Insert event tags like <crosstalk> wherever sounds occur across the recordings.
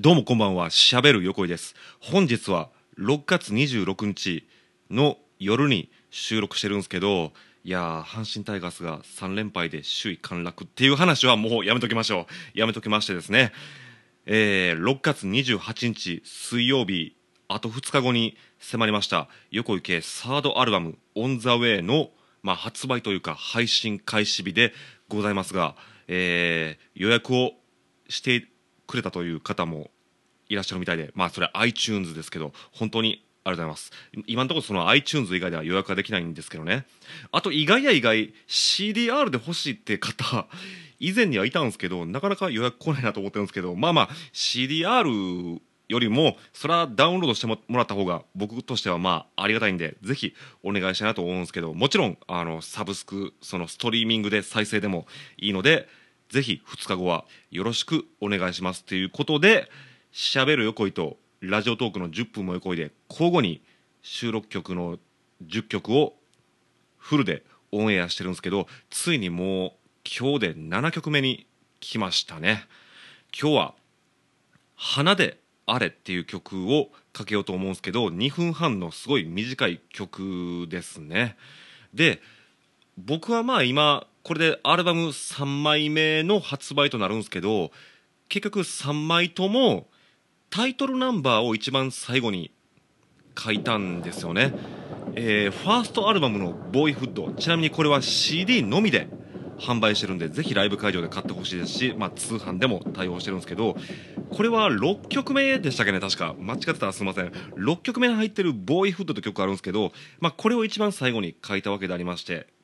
どうもこんばんは、しゃべる横井です。本日は6月26日の夜に収録してるんですけど、いや、阪神タイガースが3連敗で首位陥落っていう話はもうやめときましょう。やめときましてですね、えー、6月28日水曜日、あと2日後に迫りました横井圭サードアルバム「オン・ザ・ウェイの、まあ、発売というか配信開始日でございますが、えー、予約をしてくれたという方もいらっしゃるみたいで、まあ、それは iTunes ですけど、本当にありがとうございます。今のところその iTunes 以外では予約ができないんですけどね。あと意外や意外、CDR で欲しいって方、以前にはいたんですけど、なかなか予約来ないなと思ってるんですけど、まあまあ、CDR よりも、それはダウンロードしてもらった方が僕としてはまあありがたいんで、ぜひお願いしたいなと思うんですけど、もちろん、あの、サブスク、そのストリーミングで再生でもいいので、ぜひ2日後はよろしくお願いしますということで、しゃべる横井とラジオトークの10分も横井で交互に収録曲の10曲をフルでオンエアしてるんですけどついにもう今日で7曲目に来ましたね。今日は「花であれ」っていう曲をかけようと思うんですけど2分半のすごい短い曲ですね。で僕はまあ今これでアルバム3枚目の発売となるんですけど結局3枚ともタイトルナンバーを一番最後に書いたんですよね、えー、ファーストアルバムの「ボーイフッド」ちなみにこれは CD のみで販売してるんでぜひライブ会場で買ってほしいですし、まあ、通販でも対応してるんですけどこれは6曲目でしたっけね？確か。間違ってたらすみません。6曲目に入ってる「ボーイフッド」という曲があるんですけど、まあ、これを一番最後に書いたわけでありまして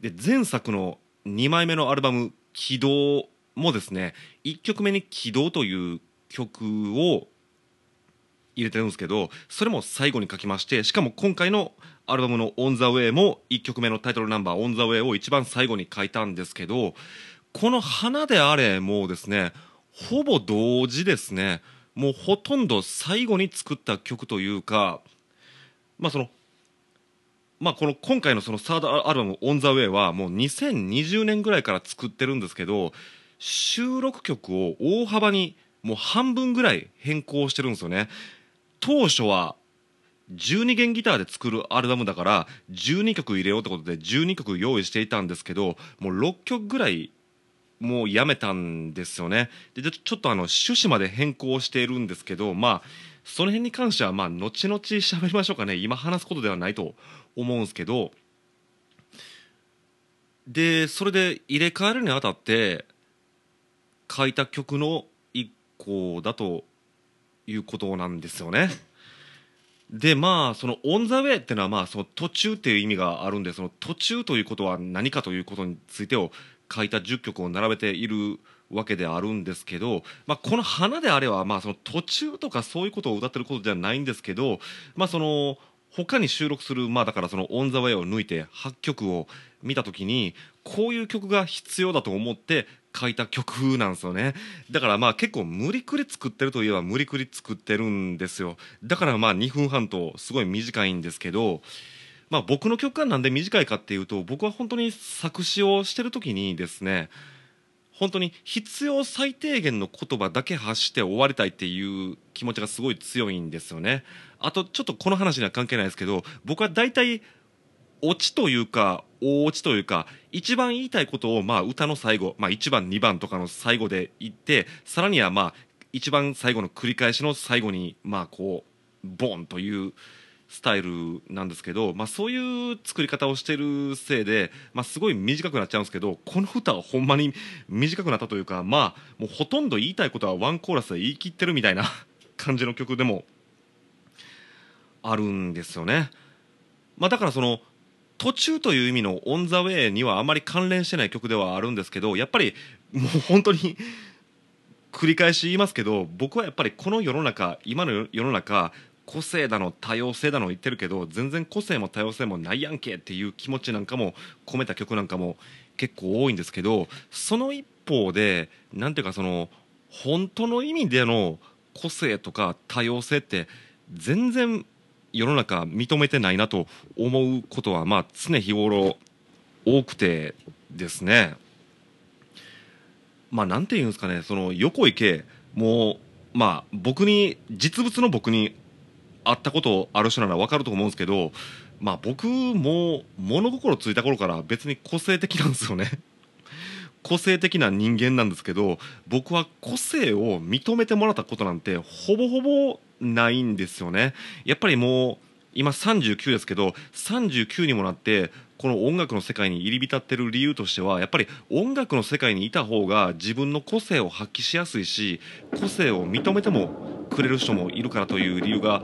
で前作の2枚目のアルバム「起動」もですね1曲目に「起動」という曲を入れてるんですけどそれも最後に書きましてしかも今回のアルバムの「オン・ザ・ウェイ」も1曲目のタイトルナンバー「オン・ザ・ウェイ」を一番最後に書いたんですけどこの「花であれ」もですねほぼ同時ですねもうほとんど最後に作った曲というかまあそのまあこの今回のそのサードアルバム「オン・ザ・ウェイ」はもう2020年ぐらいから作ってるんですけど収録曲を大幅にもう半分ぐらい変更してるんですよね。当初は12弦ギターで作るアルバムだから12曲入れようってことで12曲用意していたんですけどもう6曲ぐらいもうやめたんですよね。でちょっとあの趣旨まで変更しているんですけどまあその辺に関してはまあ後々喋りましょうかね。今話すことではないと思うんですけどでそれで入れ替えるにあたって書いた曲の校だということなんですよね。でまあその「オン・ザ・ウェイ」っていうのはまあその途中っていう意味があるんでその途中ということは何かということについてを書いた10曲を並べているわけであるんですけど、まあ、この「花であれは」まあその途中とかそういうことを歌ってることではないんですけど、まあ、その他に収録するまあだからその「オン・ザ・ウェイ」を抜いて8曲を見た時にこういう曲が必要だと思って書いた曲なんですよね。だからまあ結構無理くり作ってるといえば無理くり作ってるんですよ。だからまあ2分半とすごい短いんですけどまあ僕の曲がなんで短いかっていうと僕は本当に作詞をしてる時にですね本当に必要最低限の言葉だけ発して終わりたいっていう気持ちがすごい強いんですよね。あとちょっとこの話には関係ないですけど僕は大体オチというか大オチというか一番言いたいことをまあ歌の最後、まあ、1番2番とかの最後で言ってさらにはまあ一番最後の繰り返しの最後にまあこうボンというスタイルなんですけど、まあ、そういう作り方をしてるせいで、まあ、すごい短くなっちゃうんですけどこの歌はほんまに短くなったというかまあもうほとんど言いたいことはワンコーラスで言い切ってるみたいな <laughs> 感じの曲でもあるんですよね。まあ、だからその途中という意味の「オン・ザ・ウェイ」にはあまり関連してない曲ではあるんですけどやっぱりもう本当に <laughs> 繰り返し言いますけど僕はやっぱりこの世の中今の世の中個性だの多様性だの言ってるけど全然個性も多様性もないやんけっていう気持ちなんかも込めた曲なんかも結構多いんですけどその一方で何ていうかその本当の意味での個性とか多様性って全然世の中認めてないなと思うことはまあ常日頃多くてですね。まあなんて言うんですかねその横井圭もうまあ僕に実物の僕に会ったことある人なら分かると思うんですけどまあ僕も物心ついた頃から別に個性的なんですよね。<laughs> 個性的な人間なんですけど僕は個性を認めてもらったことなんてほぼほぼないんですよね。やっぱりもう今39ですけど39にもなってこの音楽の世界に入り浸ってる理由としてはやっぱり音楽の世界にいた方が自分の個性を発揮しやすいし個性を認めてもくれる人もいるからという理由が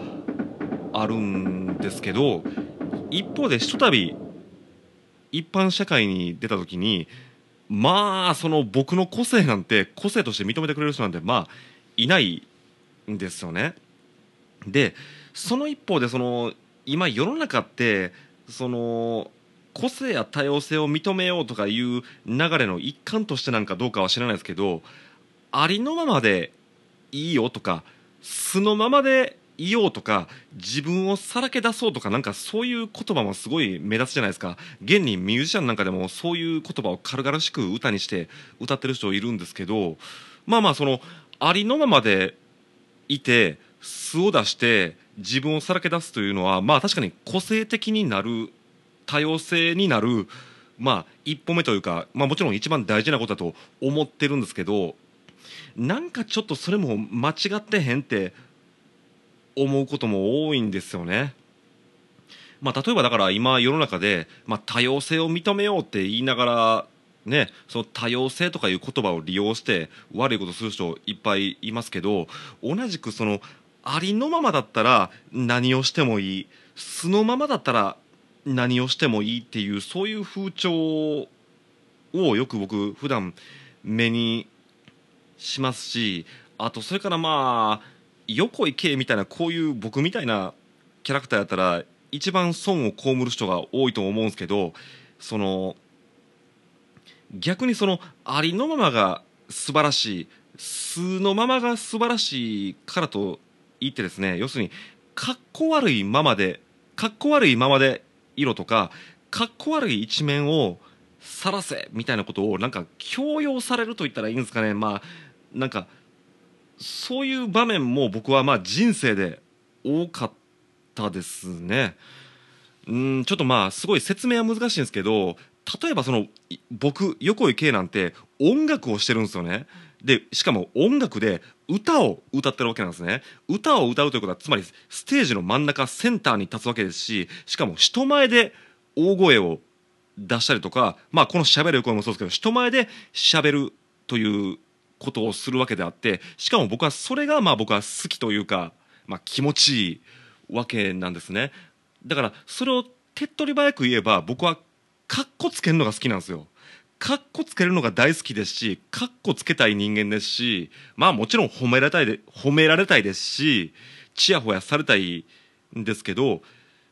あるんですけど一方でひとたび一般社会に出た時にまあその僕の個性なんて個性として認めてくれる人なんてまあいないんですよね。でその一方でその今世の中ってその個性や多様性を認めようとかいう流れの一環としてなんかどうかは知らないですけどありのままでいいよとか素のままでいようとか自分をさらけ出そうとかなんかそういう言葉もすごい目立つじゃないですか。現にミュージシャンなんかでもそういう言葉を軽々しく歌にして歌ってる人いるんですけどまあまあそのありのままでいて素を出して自分をさらけ出すというのはまあ確かに個性的になる多様性になるまあ一歩目というか、まあ、もちろん一番大事なことだと思ってるんですけどなんかちょっとそれも間違ってへんって思うことも多いんですよね。まあ、例えばだから今世の中で、まあ、多様性を認めようって言いながらね、その多様性とかいう言葉を利用して悪いことする人いっぱいいますけど同じくそのありのままだったら何をしてもいい素のままだったら何をしてもいいっていうそういう風潮をよく僕普段目にしますしあとそれからまあ横井圭みたいなこういう僕みたいなキャラクターやったら一番損を被る人が多いと思うんですけどその逆にそのありのままが素晴らしい素のままが素晴らしいからと言ってですね要するにかっこ悪いままでかっこ悪いままで色とかかっこ悪い一面を晒せみたいなことをなんか強要されると言ったらいいんですかね。まあなんかそういう場面も僕はまあ人生で多かったですね。うんちょっとまあすごい説明は難しいんですけど例えばその僕横井圭なんて音楽をしてるんですよね。でしかも音楽で歌を歌ってるわけなんですね歌を歌うということはつまりステージの真ん中センターに立つわけですししかも人前で大声を出したりとかまあこの喋る声もそうですけど人前で喋るということをするわけであってしかも僕はそれがまあ僕は好きというか、まあ、気持ちいいわけなんですね。だからそれを手っ取り早く言えば僕はかっこつけるのが好きなんですよ。かっこつけるのが大好きですしかっこつけたい人間ですしまあもちろん褒められたいで褒められたいですしちやほやされたいんですけど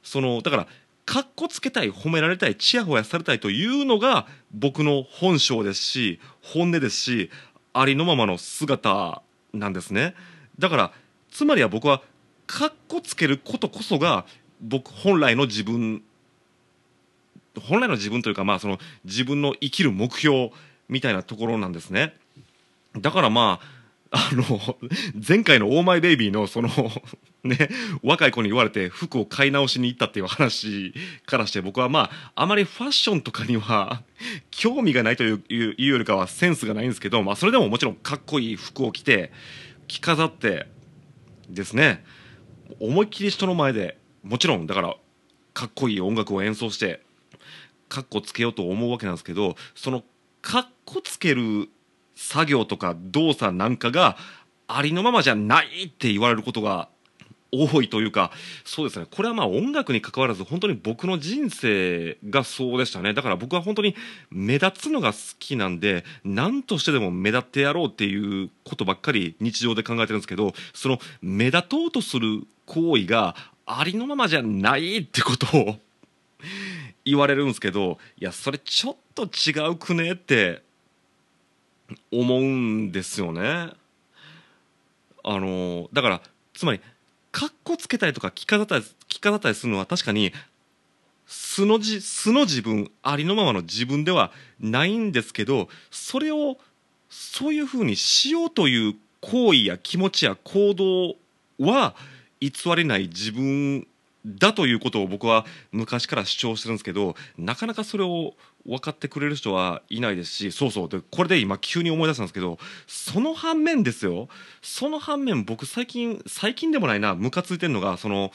そのだからかっこつけたい褒められたいちやほやされたいというのが僕の本性ですし本音ですしありのままの姿なんですね。だからつまりは僕はかっこつけることこそが僕本来の自分本来の自分というかまあその自分の生きる目標みたいなところなんですね。だからまああの前回の「オーマイベイビー」のその <laughs> ね若い子に言われて服を買い直しに行ったっていう話からして僕はまああまりファッションとかには興味がないというよりかはセンスがないんですけど、まあ、それでももちろんかっこいい服を着て着飾ってですね思いっきり人の前でもちろんだからかっこいい音楽を演奏してかっこつけようと思うわけなんですけどそのかっこつける作業とか動作なんかがありのままじゃないって言われることが多いというかそうですね。これはまあ音楽に関わらず本当に僕の人生がそうでしたね。だから僕は本当に目立つのが好きなんで何としてでも目立ってやろうっていうことばっかり日常で考えてるんですけどその目立とうとする行為がありのままじゃないってことを言われるんですけどいやそれちょっと違うくねって思うんですよね。あのだからつまりかっこつけたりとか着飾ったり着飾ったりするのは確かに素のじ素の自分ありのままの自分ではないんですけどそれをそういうふうにしようという行為や気持ちや行動は偽りない自分だということを僕は昔から主張してるんですけどなかなかそれを分かってくれる人はいないですしそうそう。でこれで今急に思い出したんですけどその反面ですよ。その反面僕最近最近でもないなムカついてるのがその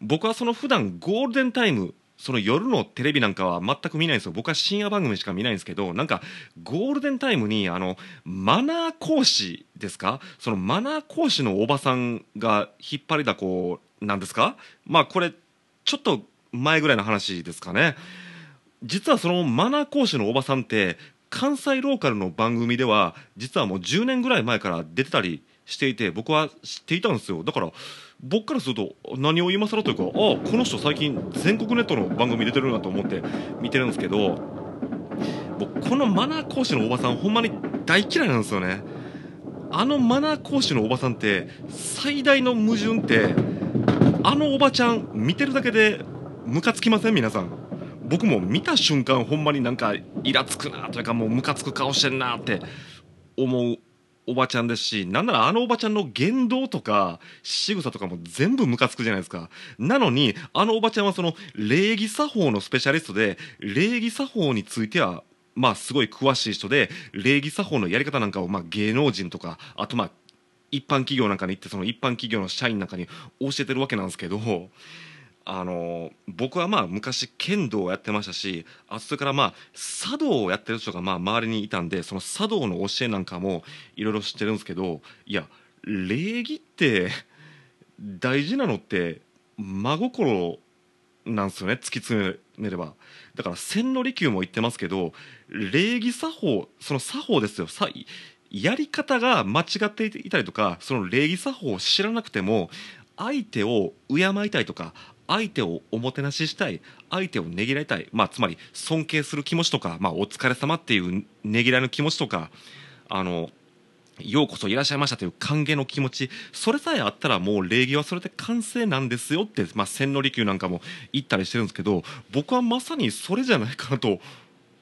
僕はその普段ゴールデンタイムその夜のテレビなんかは全く見ないんですよ。僕は深夜番組しか見ないんですけどなんかゴールデンタイムにあのマナー講師ですか？そのマナー講師のおばさんが引っ張りだこなんですか？まあこれちょっと前ぐらいの話ですかね。実はそのマナー講師のおばさんって関西ローカルの番組では実はもう10年ぐらい前から出てたりしていて僕は知っていたんですよ。だから僕からすると何を今更というかああこの人最近全国ネットの番組出てるなと思って見てるんですけど僕このマナー講師のおばさんほんまに大嫌いなんですよね。あのマナー講師のおばさんって最大の矛盾ってあのおばちゃん見てるだけでムカつきません？皆さん。僕も見た瞬間ほんまになんかイラつくなというかもうムカつく顔してんなって思うおばちゃんですしなんならあのおばちゃんの言動とか仕草とかも全部ムカつくじゃないですか。なのにあのおばちゃんはその礼儀作法のスペシャリストで礼儀作法についてはまあすごい詳しい人で礼儀作法のやり方なんかをまあ芸能人とかあとまあ一般企業なんかに行ってその一般企業の社員なんかに教えてるわけなんですけどあの僕はまあ昔剣道をやってましたしあそれからまあ茶道をやってる人がまあ周りにいたんでその茶道の教えなんかもいろいろ知ってるんですけどいや礼儀って <laughs> 大事なのって真心なんですよね突き詰めれば。だから千利休も言ってますけど礼儀作法その作法ですよ。やり方が間違っていたりとかその礼儀作法を知らなくても相手を敬いたいとか相手をおもてなししたい相手をねぎらいたい、まあ、つまり尊敬する気持ちとか、まあ、お疲れ様っていうねぎらいの気持ちとかあのようこそいらっしゃいましたという歓迎の気持ちそれさえあったらもう礼儀はそれで完成なんですよって、まあ、千利休なんかも言ったりしてるんですけど僕はまさにそれじゃないかなと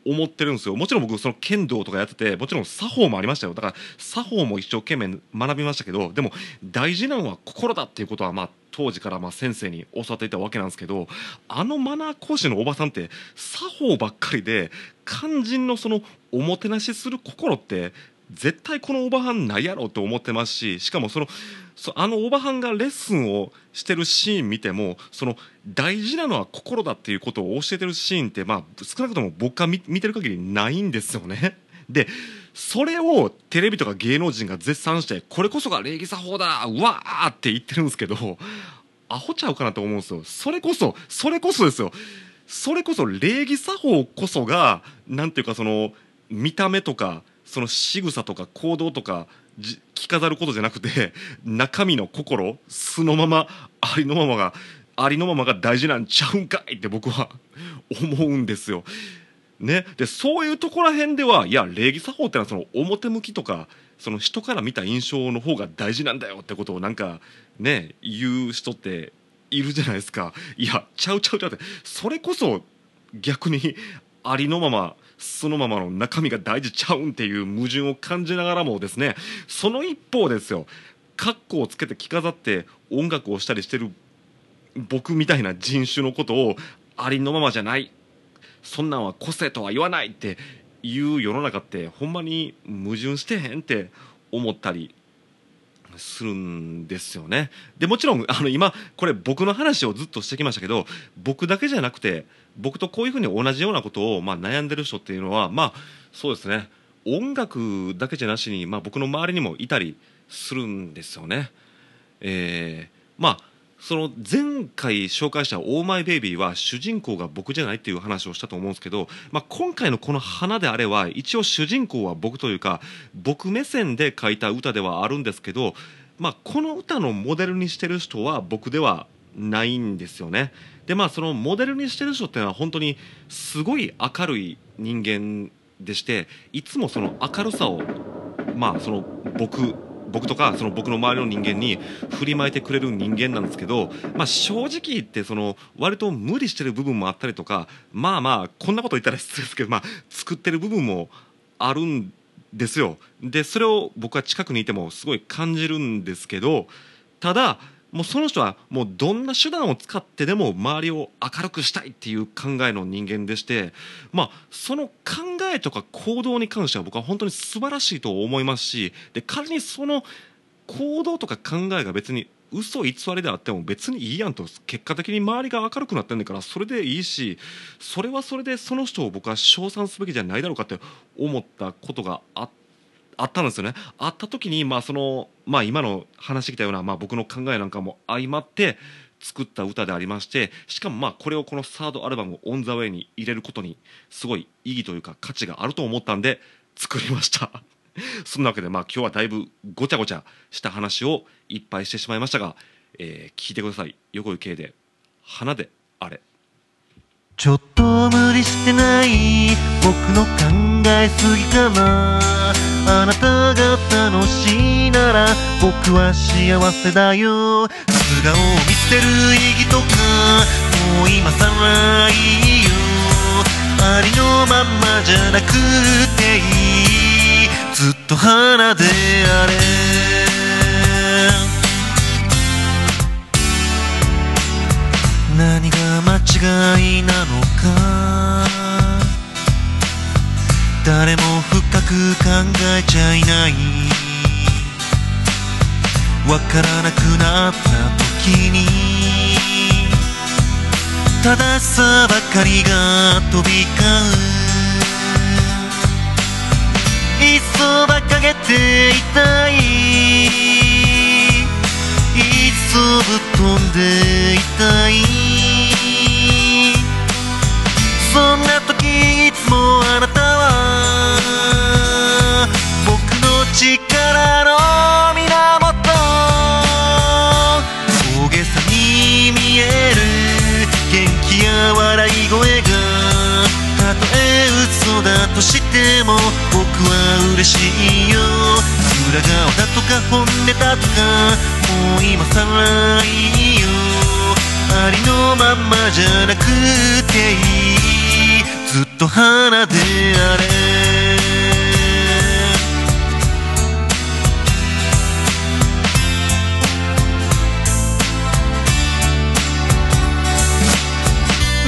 思ってるんですよ。もちろん僕その剣道とかやっててもちろん作法もありましたよ。だから作法も一生懸命学びましたけどでも大事なのは心だっていうことはまあ当時からまあ先生に教わっていたわけなんですけどあのマナー講師のおばさんって作法ばっかりで肝心のそのおもてなしする心って絶対このおばはんないやろと思ってますししかもそのそあのおばはんがレッスンをしてるシーン見てもその大事なのは心だっていうことを教えてるシーンって、まあ、少なくとも僕が見てる限りないんですよね。<laughs> でそれをテレビとか芸能人が絶賛してこれこそが礼儀作法だうわーって言ってるんですけどアホちゃうかなと思うんですよそれこそそれこそですよそれこそ礼儀作法こそがなんていうかその見た目とかその仕草とか行動とか着飾ることじゃなくて <laughs> 中身の心素のままありのままがありのままが大事なんちゃうんかいって僕は <laughs> 思うんですよ。ね、でそういうところら辺ではいや礼儀作法ってのはその表向きとかその人から見た印象の方が大事なんだよってことをなんかね言う人っているじゃないですか。いやちゃうちゃうちゃうって。それこそ逆にありのままそのままの中身が大事ちゃうんっていう矛盾を感じながらもですねその一方ですよカッコをつけて着飾って音楽をしたりしてる僕みたいな人種のことをありのままじゃないそんなんは個性とは言わないっていう世の中ってほんまに矛盾してへんって思ったりするんですよねでもちろんあの今これ僕の話をずっとしてきましたけど僕だけじゃなくて僕とこういうふうに同じようなことを、まあ、悩んでる人っていうのはまあそうですね音楽だけじゃなしに、まあ、僕の周りにもいたりするんですよね。えー、まあその前回紹介した「オーマイベイビー」は主人公が僕じゃないっていう話をしたと思うんですけど、まあ、今回のこの「花であれ」は一応主人公は僕というか僕目線で書いた歌ではあるんですけど、まあ、この歌のモデルにしてる人は僕ではないんですよね。でまあそのモデルにしてる人っていうのは本当にすごい明るい人間でしていつもその明るさをまあその僕僕とかその僕の周りの人間に振りまいてくれる人間なんですけど、まあ、正直言ってその割と無理してる部分もあったりとかまあまあこんなこと言ったら失礼ですけど、まあ、作ってる部分もあるんですよ。でそれを僕は近くにいてもすごい感じるんですけどただもうその人はもうどんな手段を使ってでも周りを明るくしたいっていう考えの人間でしてまあその考えとか行動に関しては僕は本当に素晴らしいと思いますしで仮にその行動とか考えが別に嘘偽りであっても別にいいやんと結果的に周りが明るくなってんだからそれでいいしそれはそれでその人を僕は称賛すべきじゃないだろうかって思ったことがあってあったんですよね。あった時にまあそのまあ今の話してきたようなまあ僕の考えなんかも相まって作った歌でありましてしかもまあこれをこのサードアルバム「オン・ザ・ウェイ」に入れることにすごい意義というか価値があると思ったんで作りました。<laughs> そんなわけでまあ今日はだいぶごちゃごちゃした話をいっぱいしてしまいましたが、えー聞いてください。横井圭で「花であれ」ちょっと無理してない僕の考えすぎかな。あなたが楽しいなら僕は幸せだよ。素顔を見せる意義とかもう今さらいいよ。ありのままじゃなくていい。ずっと花であれ。何が間違いなのか。誰も深く考えちゃいない。わからなくなった時に正しさばかりが飛び交う。いっそばかげていたい。いっそぶっ飛んでいたい。そんな時あなたは僕の力の源大げさに見える元気や笑い声がたとえ嘘だとしても僕は嬉しいよ。裏側だとか本音だとかもう今さらいいよ。ありのままじゃなくていい。と花であれ。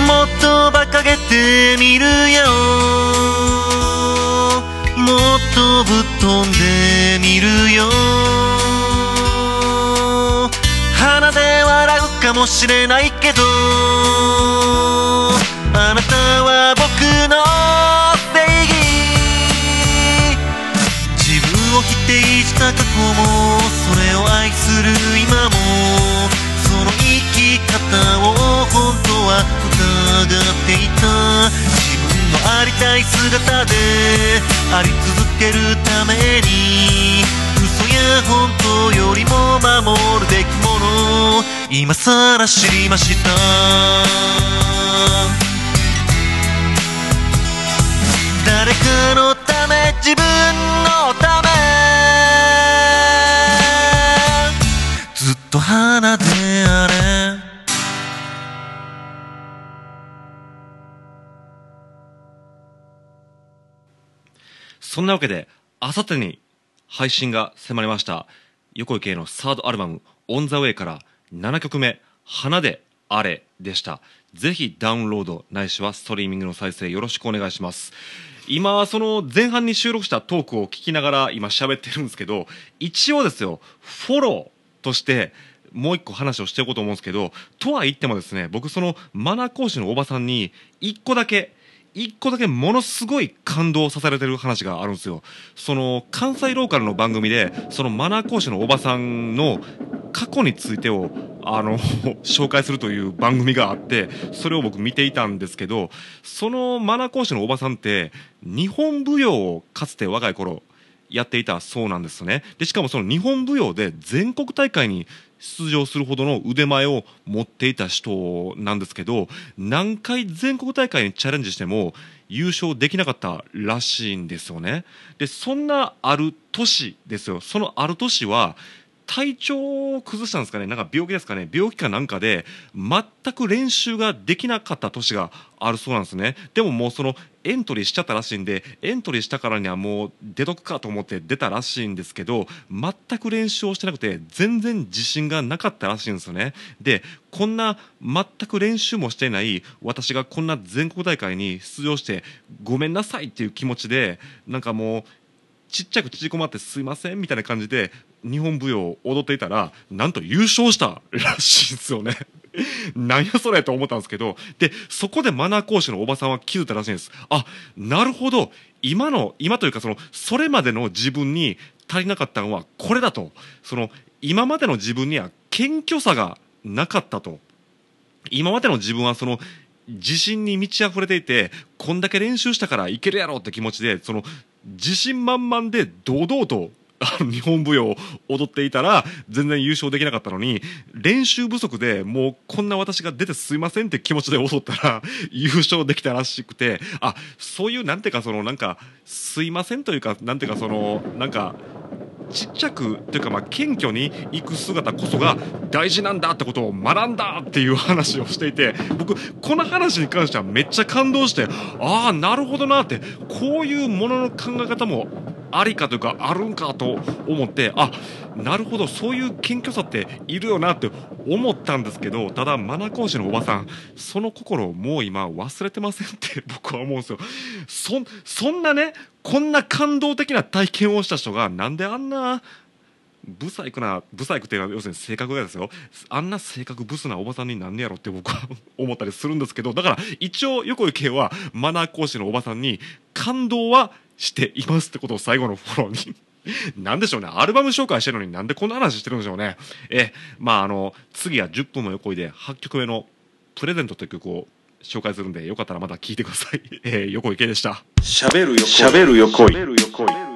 もっと馬鹿げてみるよ。もっとぶっ飛んでみるよ。鼻で笑うかもしれないけど。っていた自分のありたい姿であり続けるために嘘や本当よりも守るべきもの今さら知りました。誰かのため自分のため。ずっと花でそんなわけであさってに配信が迫りました横井圭のサードアルバム「オン・ザ・ウェイ」から7曲目「花であれ」でした。ぜひダウンロードないしはストリーミングの再生よろしくお願いします。今その前半に収録したトークを聞きながら今喋ってるんですけど一応ですよフォローとしてもう一個話をしておこうと思うんですけどとは言ってもですね僕そのマナー講師のおばさんに一個だけ一個だけものすごい感動させられてる話があるんですよ。その関西ローカルの番組でそのマナー講師のおばさんの過去についてをあの <laughs> 紹介するという番組があってそれを僕見ていたんですけどそのマナー講師のおばさんって日本舞踊をかつて若い頃やっていたそうなんですねでしかもその日本舞踊で全国大会に出場するほどの腕前を持っていた人なんですけど何回全国大会にチャレンジしても優勝できなかったらしいんですよね。でそんなある年ですよ。そのある年は体調を崩したんですかね。なんか病気ですかね。病気かなんかで全く練習ができなかった年があるそうなんですね。でももうそのエントリーしちゃったらしいんでエントリーしたからにはもう出とくかと思って出たらしいんですけど全く練習をしてなくて全然自信がなかったらしいんですよね。でこんな全く練習もしていない私がこんな全国大会に出場してごめんなさいっていう気持ちでなんかもうちっちゃく縮こまってすいませんみたいな感じで日本舞踊を踊っていたらなんと優勝したらしいんですよね。<laughs> なんやそれと思ったんですけどでそこでマナー講師のおばさんは気づいたらしいんです。あなるほど。今の今というかそのそれまでの自分に足りなかったのはこれだと。その今までの自分には謙虚さがなかったと。今までの自分はその自信に満ち溢れていてこんだけ練習したからいけるやろって気持ちでその自信満々で堂々とあ <laughs> の日本舞踊を踊っていたら全然優勝できなかったのに練習不足でもうこんな私が出てすいませんって気持ちで踊ったら <laughs> 優勝できたらしくてあそういうなんていうかそのなんかすいませんというかなんていうかそのなんかちっちゃくというかまあ謙虚に行く姿こそが大事なんだってことを学んだっていう話をしていて僕この話に関してはめっちゃ感動してああなるほどなってこういうものの考え方もありかというかあるんかと思ってあなるほどそういう謙虚さっているよなって思ったんですけどただマナー講師のおばさんその心をもう今忘れてませんって <laughs> 僕は思うんですよ。そそんなねこんな感動的な体験をした人がなんであんなブサイクなブサイクっていうのは要するに性格がですよあんな性格ブスなおばさんになんねやろって僕は思ったりするんですけどだから一応横井圭はマナー講師のおばさんに感動はしていますってことを最後のフォローに <laughs> なんでしょうね。アルバム紹介してるのになんでこんな話してるんでしょうね。え、まああの、次は10分の横井で8曲目のプレゼントという曲を紹介するんで、よかったらまた聴いてください。えー、横井圭でした。喋る横井。喋る横井。